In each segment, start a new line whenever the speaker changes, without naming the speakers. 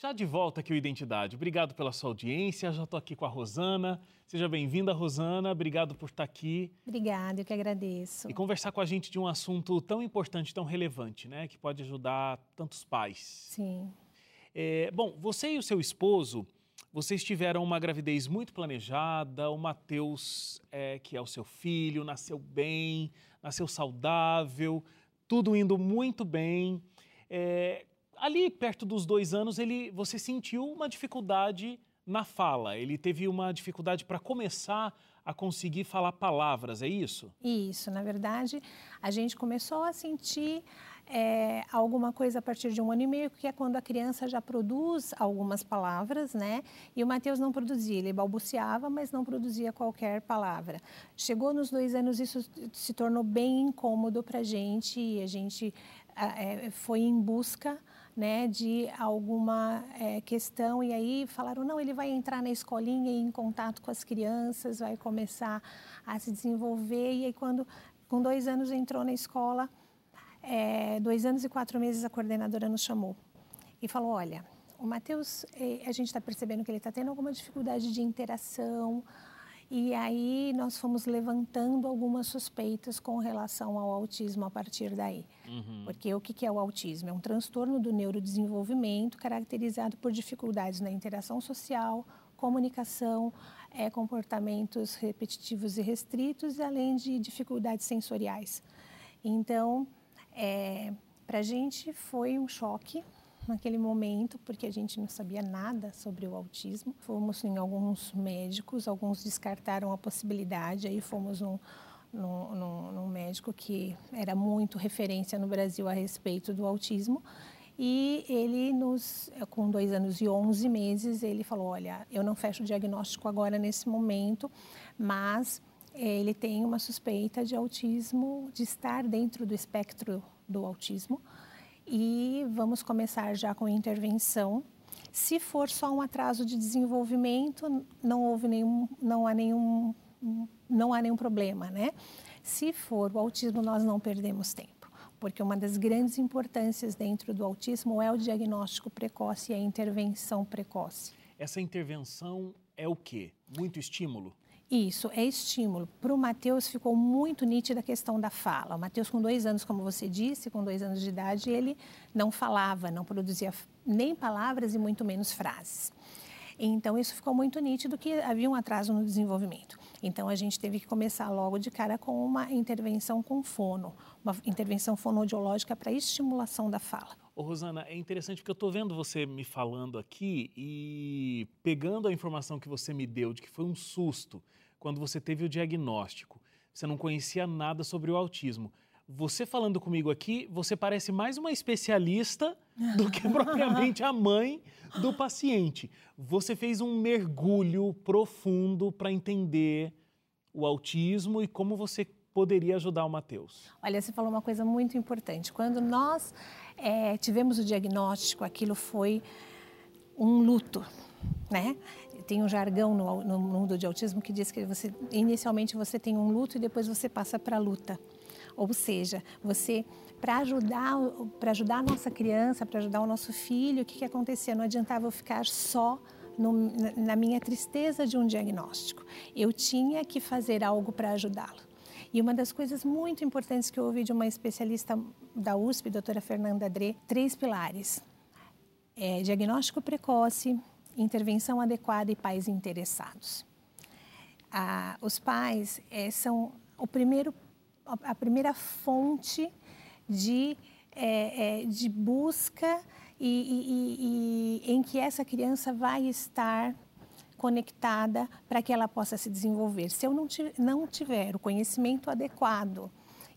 Já de volta aqui o Identidade. Obrigado pela sua audiência. Já estou aqui com a Rosana. Seja bem-vinda, Rosana. Obrigado por estar aqui.
Obrigada, eu que agradeço.
E conversar com a gente de um assunto tão importante, tão relevante, né? Que pode ajudar tantos pais.
Sim.
É, bom, você e o seu esposo, vocês tiveram uma gravidez muito planejada. O Matheus, é, que é o seu filho, nasceu bem, nasceu saudável, tudo indo muito bem. É, ali perto dos dois anos, ele, você sentiu uma dificuldade na fala. Ele teve uma dificuldade para começar a conseguir falar palavras, é isso?
Isso, na verdade, a gente começou a sentir é, alguma coisa a partir de um ano e meio, que é quando a criança já produz algumas palavras, né? E o Mateus não produzia, ele balbuciava, mas não produzia qualquer palavra. Chegou nos dois anos, isso se tornou bem incômodo para a gente e a gente é, foi em busca né, de alguma é, questão e aí falaram não ele vai entrar na escolinha e em contato com as crianças vai começar a se desenvolver e aí quando com dois anos entrou na escola é, dois anos e quatro meses a coordenadora nos chamou e falou olha o Matheus é, a gente está percebendo que ele está tendo alguma dificuldade de interação e aí nós fomos levantando algumas suspeitas com relação ao autismo a partir daí. Uhum. Porque o que é o autismo? É um transtorno do neurodesenvolvimento caracterizado por dificuldades na interação social, comunicação, é, comportamentos repetitivos e restritos, além de dificuldades sensoriais. Então, é, para a gente foi um choque naquele momento, porque a gente não sabia nada sobre o autismo. Fomos em alguns médicos, alguns descartaram a possibilidade, aí fomos num, num, num, médico que era muito referência no Brasil a respeito do autismo. E ele nos, com dois anos e onze meses, ele falou, olha, eu não fecho o diagnóstico agora nesse momento, mas ele tem uma suspeita de autismo, de estar dentro do espectro do autismo e vamos começar já com intervenção. Se for só um atraso de desenvolvimento, não houve nenhum, não há nenhum, não há nenhum problema, né? Se for o autismo, nós não perdemos tempo, porque uma das grandes importâncias dentro do autismo é o diagnóstico precoce e a intervenção precoce.
Essa intervenção é o quê? Muito estímulo?
Isso, é estímulo. Para o Matheus ficou muito nítida a questão da fala. O Matheus, com dois anos, como você disse, com dois anos de idade, ele não falava, não produzia nem palavras e muito menos frases. Então, isso ficou muito nítido que havia um atraso no desenvolvimento. Então, a gente teve que começar logo de cara com uma intervenção com fono, uma intervenção fonodiológica para estimulação da fala.
Ô, Rosana, é interessante porque eu estou vendo você me falando aqui e pegando a informação que você me deu de que foi um susto quando você teve o diagnóstico, você não conhecia nada sobre o autismo. Você falando comigo aqui, você parece mais uma especialista do que propriamente a mãe do paciente. Você fez um mergulho profundo para entender o autismo e como você poderia ajudar o Matheus.
Olha, você falou uma coisa muito importante. Quando nós é, tivemos o diagnóstico, aquilo foi um luto, né? tem um jargão no, no mundo de autismo que diz que você inicialmente você tem um luto e depois você passa para a luta. Ou seja, você para ajudar para ajudar a nossa criança, para ajudar o nosso filho, o que que acontecia? Não adiantava eu ficar só no, na minha tristeza de um diagnóstico. Eu tinha que fazer algo para ajudá-lo. E uma das coisas muito importantes que eu ouvi de uma especialista da USP, doutora Fernanda Adré, três pilares. É, diagnóstico precoce, intervenção adequada e pais interessados. Ah, os pais é, são o primeiro, a primeira fonte de, é, é, de busca e, e, e, em que essa criança vai estar conectada para que ela possa se desenvolver. Se eu não, não tiver o conhecimento adequado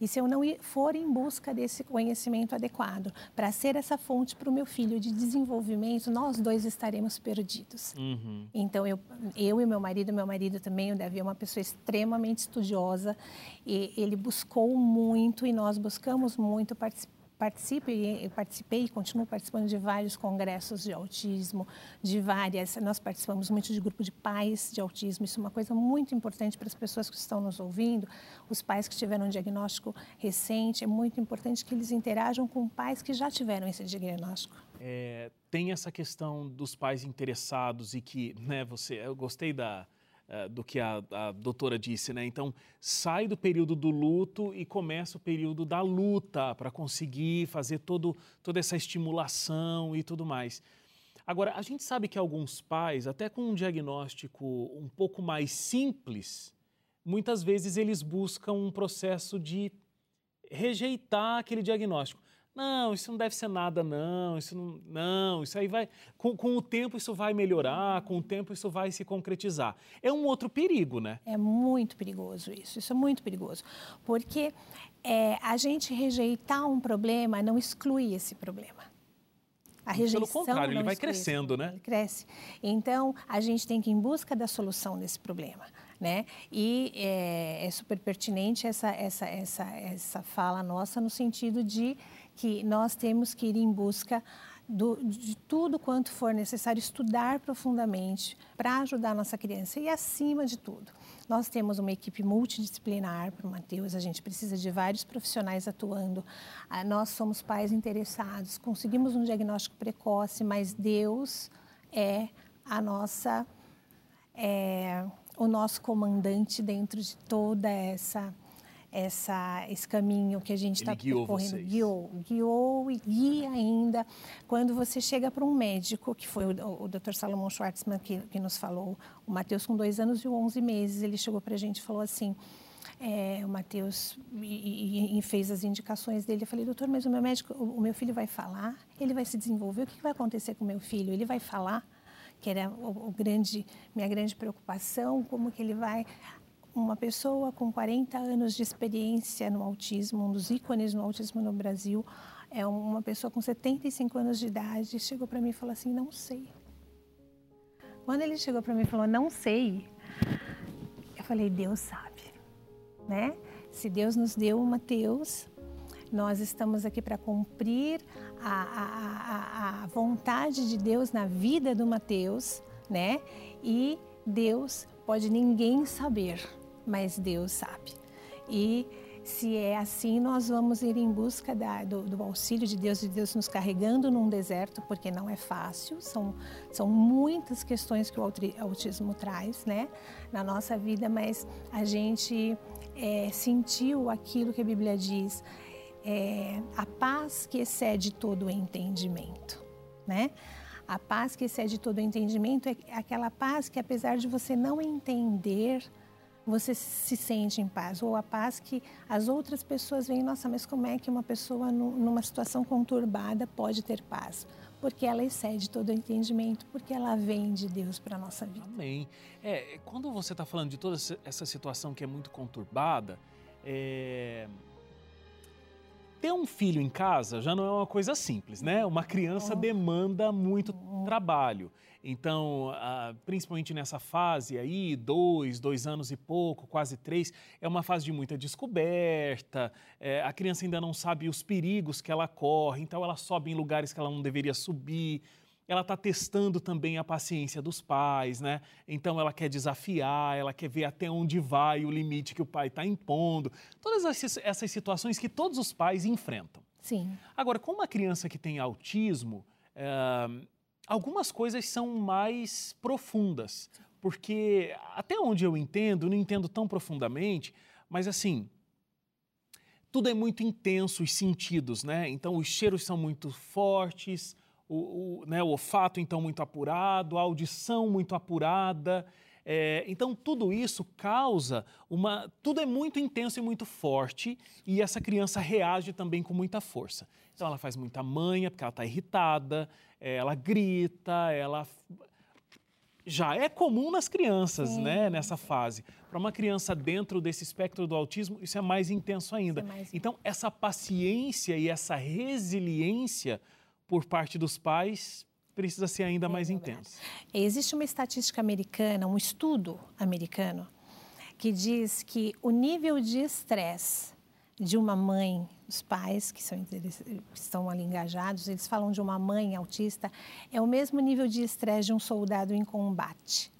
e se eu não for em busca desse conhecimento adequado para ser essa fonte para o meu filho de desenvolvimento, nós dois estaremos perdidos. Uhum. Então, eu, eu e meu marido, meu marido também, o Davi é uma pessoa extremamente estudiosa, e ele buscou muito e nós buscamos muito participar participo e participei e continuo participando de vários congressos de autismo, de várias. Nós participamos muito de grupo de pais de autismo. Isso é uma coisa muito importante para as pessoas que estão nos ouvindo. Os pais que tiveram um diagnóstico recente, é muito importante que eles interajam com pais que já tiveram esse diagnóstico.
é, tem essa questão dos pais interessados e que, né, você, eu gostei da, uh, do que a, a doutora disse, né? Então, sai do período do luto e começa o período da luta para conseguir fazer todo, toda essa estimulação e tudo mais. Agora, a gente sabe que alguns pais, até com um diagnóstico um pouco mais simples, muitas vezes eles buscam um processo de rejeitar aquele diagnóstico. Não, isso não deve ser nada, não. Isso não, não isso aí vai. Com, com o tempo isso vai melhorar, com o tempo isso vai se concretizar. É um outro perigo, né?
É muito perigoso isso. Isso é muito perigoso. Porque é, a gente rejeitar um problema não exclui esse problema.
A rejeição Pelo contrário, ele vai crescendo, né?
Ele cresce. Então, a gente tem que ir em busca da solução desse problema, né? E é, é super pertinente essa, essa, essa, essa fala nossa no sentido de que nós temos que ir em busca do, de tudo quanto for necessário estudar profundamente para ajudar a nossa criança. E acima de tudo, nós temos uma equipe multidisciplinar para o Matheus, a gente precisa de vários profissionais atuando. Ah, nós somos pais interessados, conseguimos um diagnóstico precoce, mas Deus é a nossa é, o nosso comandante dentro de toda essa essa, esse caminho que a gente está percorrendo.
Vocês.
Guiou, guiou e guia ainda. Quando você chega para um médico, que foi o, o Dr. Salomão Schwartzman que, que nos falou, o Matheus com dois anos e 11 meses, ele chegou para a gente e falou assim, é, o Matheus e, e, fez as indicações dele. Eu falei, doutor, mas o meu médico, o, o meu filho vai falar? Ele vai se desenvolver? O que, que vai acontecer com o meu filho? Ele vai falar? que era o, o, grande, minha grande preocupação, como que ele vai uma pessoa com 40 anos de experiência no autismo, um dos ícones no autismo no Brasil, é uma pessoa com 75 anos de idade, chegou para mim e falou assim: "Não sei". Quando ele chegou para mim e falou: "Não sei", eu falei: "Deus sabe", né? Se Deus nos deu o Mateus, nós estamos aqui para cumprir a, a, a, a, vontade de Deus na vida do Mateus, né? E Deus pode ninguém saber mas Deus sabe. E se é assim, nós vamos ir em busca da, do, do, auxílio de Deus, de Deus nos carregando num deserto, porque não é fácil, são, são muitas questões que o autismo traz né, na nossa vida, mas a gente é, sentiu aquilo que a Bíblia diz, é, a paz que excede todo o entendimento. Né? A paz que excede todo o entendimento é aquela paz que, apesar de você não entender, você se sente em paz, ou a paz que as outras pessoas veem, nossa, mas como é que uma pessoa numa situação conturbada pode ter paz? Porque ela excede todo o entendimento, porque ela vem de Deus para a nossa vida.
Amém. É, quando você está falando de toda essa situação que é muito conturbada, é... ter um filho em casa já não é uma coisa simples, né? Uma criança demanda muito trabalho. Então, principalmente nessa fase aí, dois, dois anos e pouco, quase três, é uma fase de muita descoberta. É, a criança ainda não sabe os perigos que ela corre, então ela sobe em lugares que ela não deveria subir. Ela está testando também a paciência dos pais, né? Então ela quer desafiar, ela quer ver até onde vai o limite que o pai está impondo. Todas essas situações que todos os pais enfrentam.
Sim.
Agora, com uma criança que tem autismo, é, algumas coisas são mais profundas, porque até onde eu entendo, não entendo tão profundamente, mas assim, tudo é muito intenso, os sentidos, né? Então, os cheiros são muito fortes, o, o, né, o olfato, então, muito apurado, a audição muito apurada. É, então, tudo isso causa uma. Tudo é muito intenso e muito forte, e essa criança reage também com muita força. Então, ela faz muita manha, porque ela está irritada, ela grita, ela já é comum nas crianças, Sim. né, nessa fase. Para uma criança dentro desse espectro do autismo, isso é mais intenso ainda. É mais... Então, essa paciência e essa resiliência por parte dos pais precisa ser ainda é mais intensa.
Existe uma estatística americana, um estudo americano, que diz que o nível de estresse de uma mãe, os pais que, são, que estão ali engajados, eles falam de uma mãe autista, é o mesmo nível de estresse de um soldado em combate.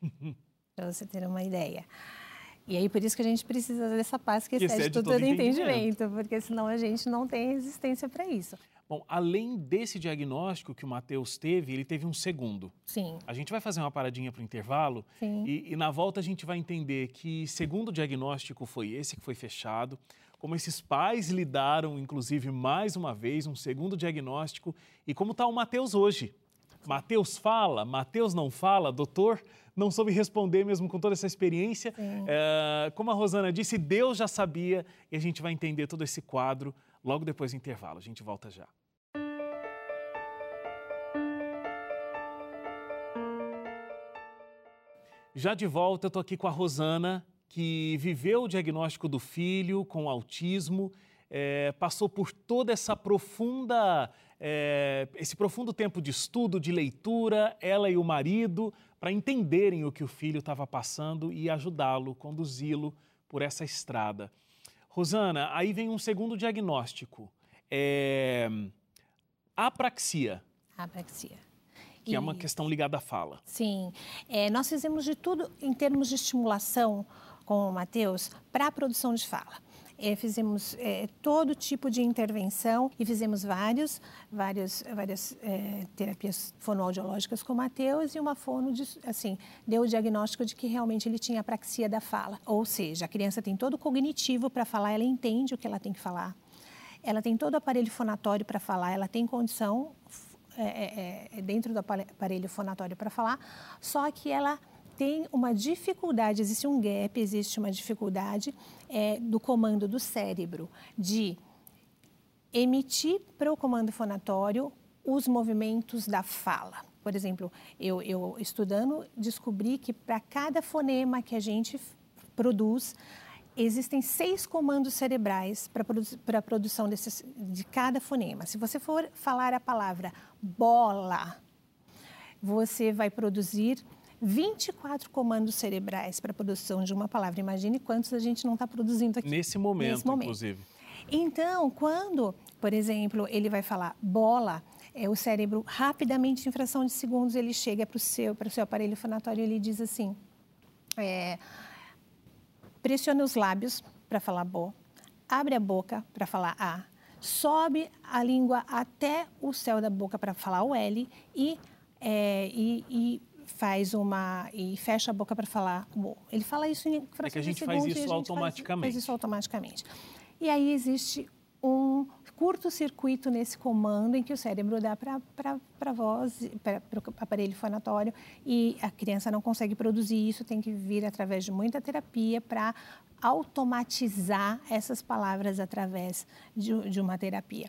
Para você ter uma ideia. E aí, por isso que a gente precisa dessa paz que excede, todo, todo entendimento, entendimento, porque senão a gente não tem resistência para isso.
Bom, além desse diagnóstico que o Matheus teve, ele teve um segundo.
Sim.
A gente vai fazer uma paradinha para o intervalo e, e, na volta a gente vai entender que segundo diagnóstico foi esse que foi fechado, como esses pais lidaram, inclusive, mais uma vez, um segundo diagnóstico e como está o Matheus hoje. Matheus fala, Matheus não fala, doutor não soube responder mesmo com toda essa experiência. É, como a Rosana disse, Deus já sabia e a gente vai entender todo esse quadro logo depois do intervalo. A gente volta já. Já de volta, eu estou aqui com a Rosana, que viveu o diagnóstico do filho com autismo, é, passou por toda essa profunda, é, esse profundo tempo de estudo, de leitura, ela e o marido, para entenderem o que o filho estava passando e ajudá-lo, conduzi-lo por essa estrada. Rosana, aí vem um segundo diagnóstico, é, apraxia.
Apraxia
que e... é uma questão ligada à fala.
Sim, é, nós fizemos de tudo em termos de estimulação com o Matheus para a produção de fala. É, fizemos é, todo tipo de intervenção e fizemos vários, vários, várias é, terapias fonoaudiológicas com o Matheus e uma fono, de, assim, deu o diagnóstico de que realmente ele tinha apraxia da fala. Ou seja, a criança tem todo o cognitivo para falar, ela entende o que ela tem que falar, ela tem todo o aparelho fonatório para falar, ela tem condição é, é, é, dentro do aparelho fonatório para falar, só que ela tem uma dificuldade, existe um gap, existe uma dificuldade é, do comando do cérebro de emitir para o comando fonatório os movimentos da fala. Por exemplo, eu, eu estudando descobri que para cada fonema que a gente produz, existem seis comandos cerebrais para a produção desses, de cada fonema. Se você for falar a palavra bola, você vai produzir 24 comandos cerebrais para a produção de uma palavra. Imagine quantos a gente não está produzindo aqui.
Nesse momento, Nesse momento, inclusive.
Então, quando, por exemplo, ele vai falar bola, é, o cérebro rapidamente, em fração de segundos, ele chega para o seu, para o seu aparelho fonatório e ele diz assim... É, pressiona os lábios para falar bo, abre a boca para falar a, sobe a língua até o céu da boca para falar o L e, é, e, e, faz uma e fecha a boca para falar o. Ele fala isso em
frações é que a gente faz isso automaticamente.
Faz, faz isso automaticamente. E aí existe um curto-circuito nesse comando em que o cérebro dá para a voz, para o aparelho fonatório, e a criança não consegue produzir isso, tem que vir através de muita terapia para automatizar essas palavras através de, de uma terapia.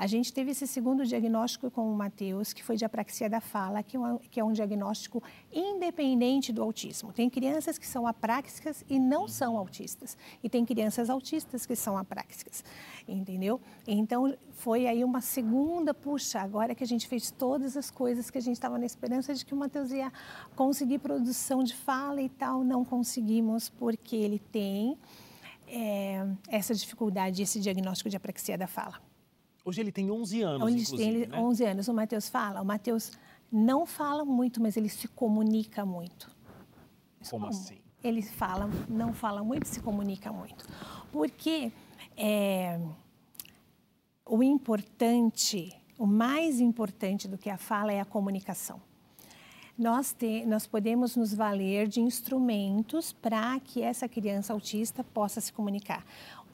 A gente teve esse segundo diagnóstico com o Matheus, que foi de apraxia da fala, que é, um, que é um diagnóstico independente do autismo. Tem crianças que são apráxicas e não são autistas. E tem crianças autistas que são apráxicas, entendeu? Então, foi aí uma segunda, puxa, agora que a gente fez todas as coisas que a gente estava na esperança de que o Matheus ia conseguir produção de fala e tal, não conseguimos, porque ele tem é, essa dificuldade, esse diagnóstico de apraxia da fala.
Hoje ele tem 11 anos,
Hoje
inclusive,
tem né? 11 anos. O Matheus fala. O Matheus não fala muito, mas ele se comunica muito.
Como assim?
Ele fala, não fala muito, se comunica muito. Porque é, o importante, o mais importante do que a fala é a comunicação. Nós, te, nós podemos nos valer de instrumentos para que essa criança autista possa se comunicar.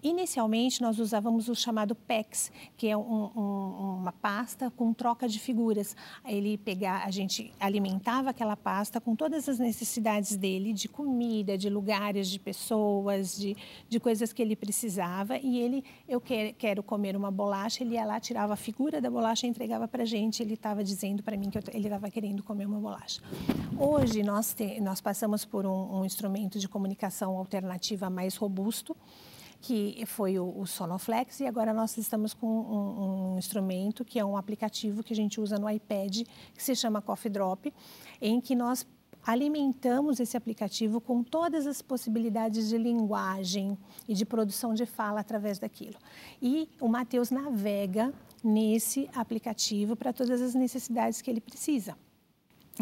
Inicialmente, nós usávamos o chamado PEX, que é um, um, uma pasta com troca de figuras. Ele pegar, a gente alimentava aquela pasta com todas as necessidades dele, de comida, de lugares, de pessoas, de, de coisas que ele precisava. E ele, eu quer, quero comer uma bolacha, ele ia lá, tirava a figura da bolacha e entregava para a gente. Ele estava dizendo para mim que eu, ele estava querendo comer uma bolacha. Hoje, nós, te, nós passamos por um, um instrumento de comunicação alternativa mais robusto, que foi o, o, Sonoflex, e agora nós estamos com um, um, instrumento que é um aplicativo que a gente usa no iPad, que se chama Coffee Drop, em que nós alimentamos esse aplicativo com todas as possibilidades de linguagem e de produção de fala através daquilo. E o Matheus navega nesse aplicativo para todas as necessidades que ele precisa.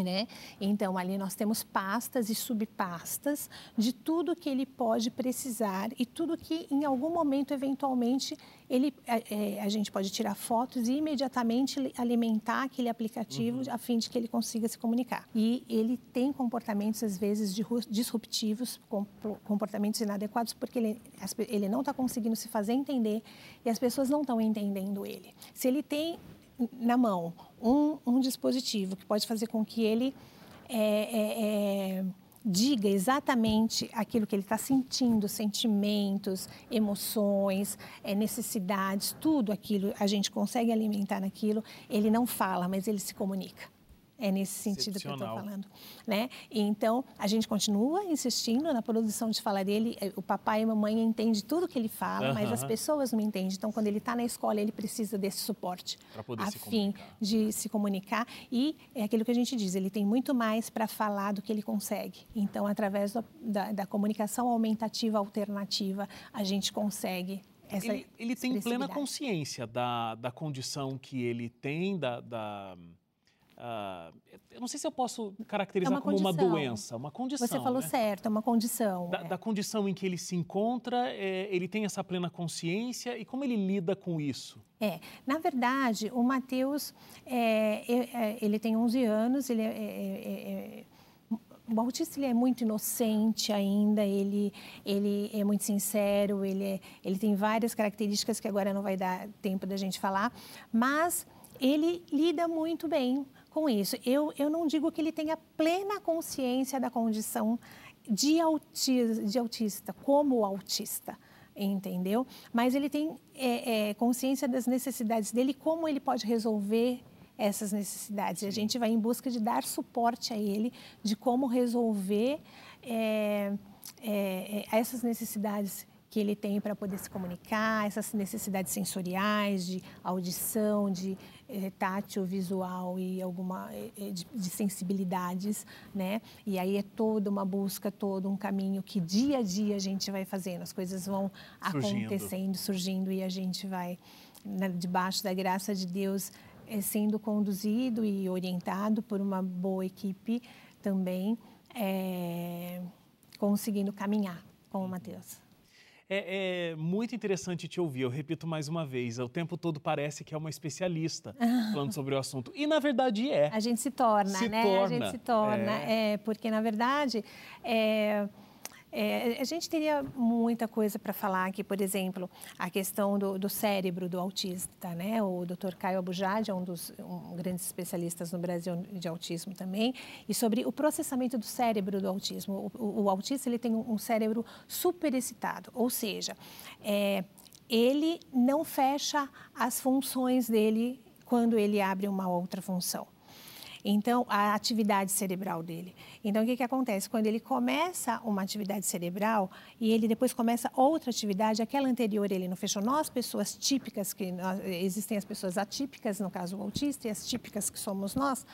Né? Então, ali nós temos pastas e subpastas de tudo que ele pode precisar e tudo que, em algum momento, eventualmente, ele, é, a gente pode tirar fotos e imediatamente alimentar aquele aplicativo uhum. a fim de que ele consiga se comunicar. E ele tem comportamentos, às vezes, disruptivos, comportamentos inadequados, porque ele, ele não está conseguindo se fazer entender e as pessoas não estão entendendo ele. Se ele tem na mão um, um dispositivo que pode fazer com que ele é, é, é, diga exatamente aquilo que ele está sentindo, sentimentos, emoções, é, necessidades, tudo aquilo a gente consegue alimentar naquilo. Ele não fala, mas ele se comunica. É nesse sentido que eu estou falando. Né? Então, a gente continua insistindo na produção de fala dele. É, o papai e a mamãe entendem tudo que ele fala, mas as pessoas não entendem. Então, quando ele está na escola, ele precisa desse suporte
a
fim de se comunicar. E é aquilo que a gente diz, ele tem muito mais para falar do que ele consegue. Então, através do, da, da comunicação aumentativa alternativa, a gente consegue essa
ele, ele tem plena consciência da, da condição que ele tem, da, da Uh, eu não sei se eu posso caracterizar
é
como uma doença, uma condição.
Você falou
né?
certo, é uma condição.
Da,
é.
da condição em que ele se encontra, é, ele tem essa plena consciência e como ele lida com isso?
É, na verdade, o Mateus, é, é, é ele tem 11 anos, ele é, o autista ele é muito inocente ainda, ele, ele é muito sincero, ele, ele tem várias características que agora não vai dar tempo da gente falar, mas ele lida muito bem com isso. Eu, eu não digo que ele tenha plena consciência da condição de, autista, de autista como autista, entendeu? Mas ele tem é, é, consciência das necessidades dele, como ele pode resolver essas necessidades. A gente vai em busca de dar suporte a ele, de como resolver é, é, é essas necessidades que ele tem para poder se comunicar, essas necessidades sensoriais, de audição, de é, tátil, visual e alguma é, de, de, sensibilidades, né? E aí é toda uma busca, todo um caminho que dia a dia a gente vai fazendo, as coisas vão surgindo. acontecendo, surgindo e a gente vai né, debaixo da graça de Deus é, sendo conduzido e orientado por uma boa equipe também, é, conseguindo caminhar com o Mateus.
É, é, muito interessante te ouvir. Eu repito mais uma vez, o tempo todo parece que é uma especialista falando sobre o assunto. E na verdade é.
A gente se torna,
se
né?
Torna.
A gente se torna. É, é porque na verdade é, é, a gente teria muita coisa para falar aqui, por exemplo, a questão do, do, cérebro do autista, né? O Dr. Caio Abujad é um dos um, grandes especialistas no Brasil de autismo também, e sobre o processamento do cérebro do autismo. O, o, o autista ele tem um, cérebro super excitado, ou seja, é, ele não fecha as funções dele quando ele abre uma outra função. Então, a atividade cerebral dele. Então, o que, que acontece? Quando ele começa uma atividade cerebral e ele depois começa outra atividade, aquela anterior ele não fechou. Nós, pessoas típicas, que nós, existem as pessoas atípicas, no caso o autista, e as típicas que somos nós,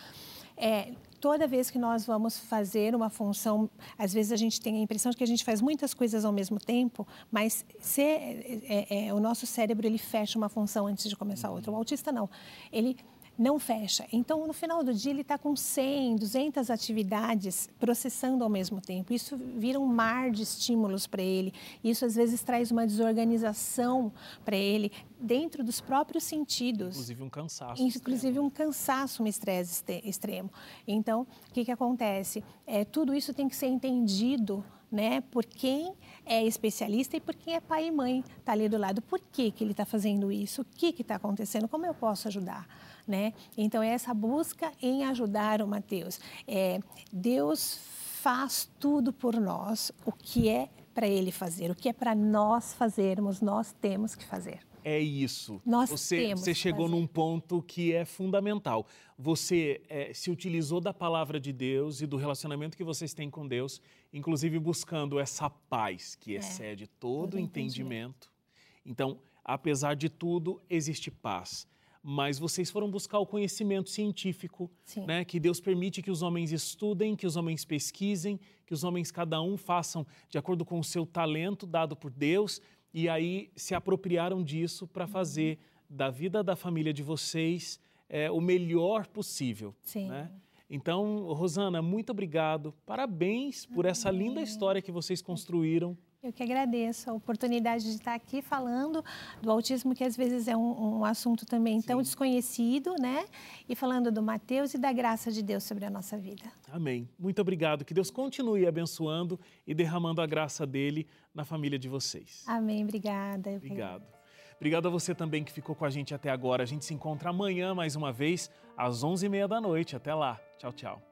é, toda vez que nós vamos fazer uma função, às vezes a gente tem a impressão de que a gente faz muitas coisas ao mesmo tempo, mas se, é, é, é o nosso cérebro ele fecha uma função antes de começar outra. O autista não. Ele não fecha. Então, no final do dia, ele está com 100, 200 atividades processando ao mesmo tempo. Isso vira um mar de estímulos para ele. Isso, às vezes, traz uma desorganização para ele dentro dos próprios sentidos.
Inclusive um cansaço.
Inclusive
extremo.
um cansaço, um estresse extremo. Então, o que, que acontece? É, tudo isso tem que ser entendido né, por quem é especialista e por quem é pai e mãe está ali do lado. Por que, que ele está fazendo isso? O que está acontecendo? Como eu posso ajudar? Né? Então, é essa busca em ajudar o Mateus. É, Deus faz tudo por nós, o que é para Ele fazer, o que é para nós fazermos, nós temos que fazer.
É isso.
Nós
você,
temos
você chegou
fazer.
num ponto que é fundamental. Você é, se utilizou da palavra de Deus e do relacionamento que vocês têm com Deus, inclusive buscando essa paz que é, excede todo, todo entendimento. entendimento. Então, apesar de tudo, existe paz mas vocês foram buscar o conhecimento científico, né? Que Deus permite que os homens estudem, que os homens pesquisem, que os homens cada um façam de acordo com o seu talento dado por Deus e aí se apropriaram disso para uhum. fazer da vida da família de vocês é, o melhor possível,
Sim.
né? Então, Rosana, muito obrigado. Parabéns por essa linda história que vocês construíram.
Eu que agradeço a oportunidade de estar aqui falando do autismo, que às vezes é um, um assunto também Sim. tão desconhecido, né? E falando do Mateus e da graça de Deus sobre a nossa vida.
Amém. Muito obrigado. Que Deus continue abençoando e derramando a graça dele na família de vocês.
Amém. Obrigada.
Obrigado. Obrigado a você também que ficou com a gente até agora. A gente se encontra amanhã mais uma vez, às 11h30 da noite. Até lá. Tchau, tchau.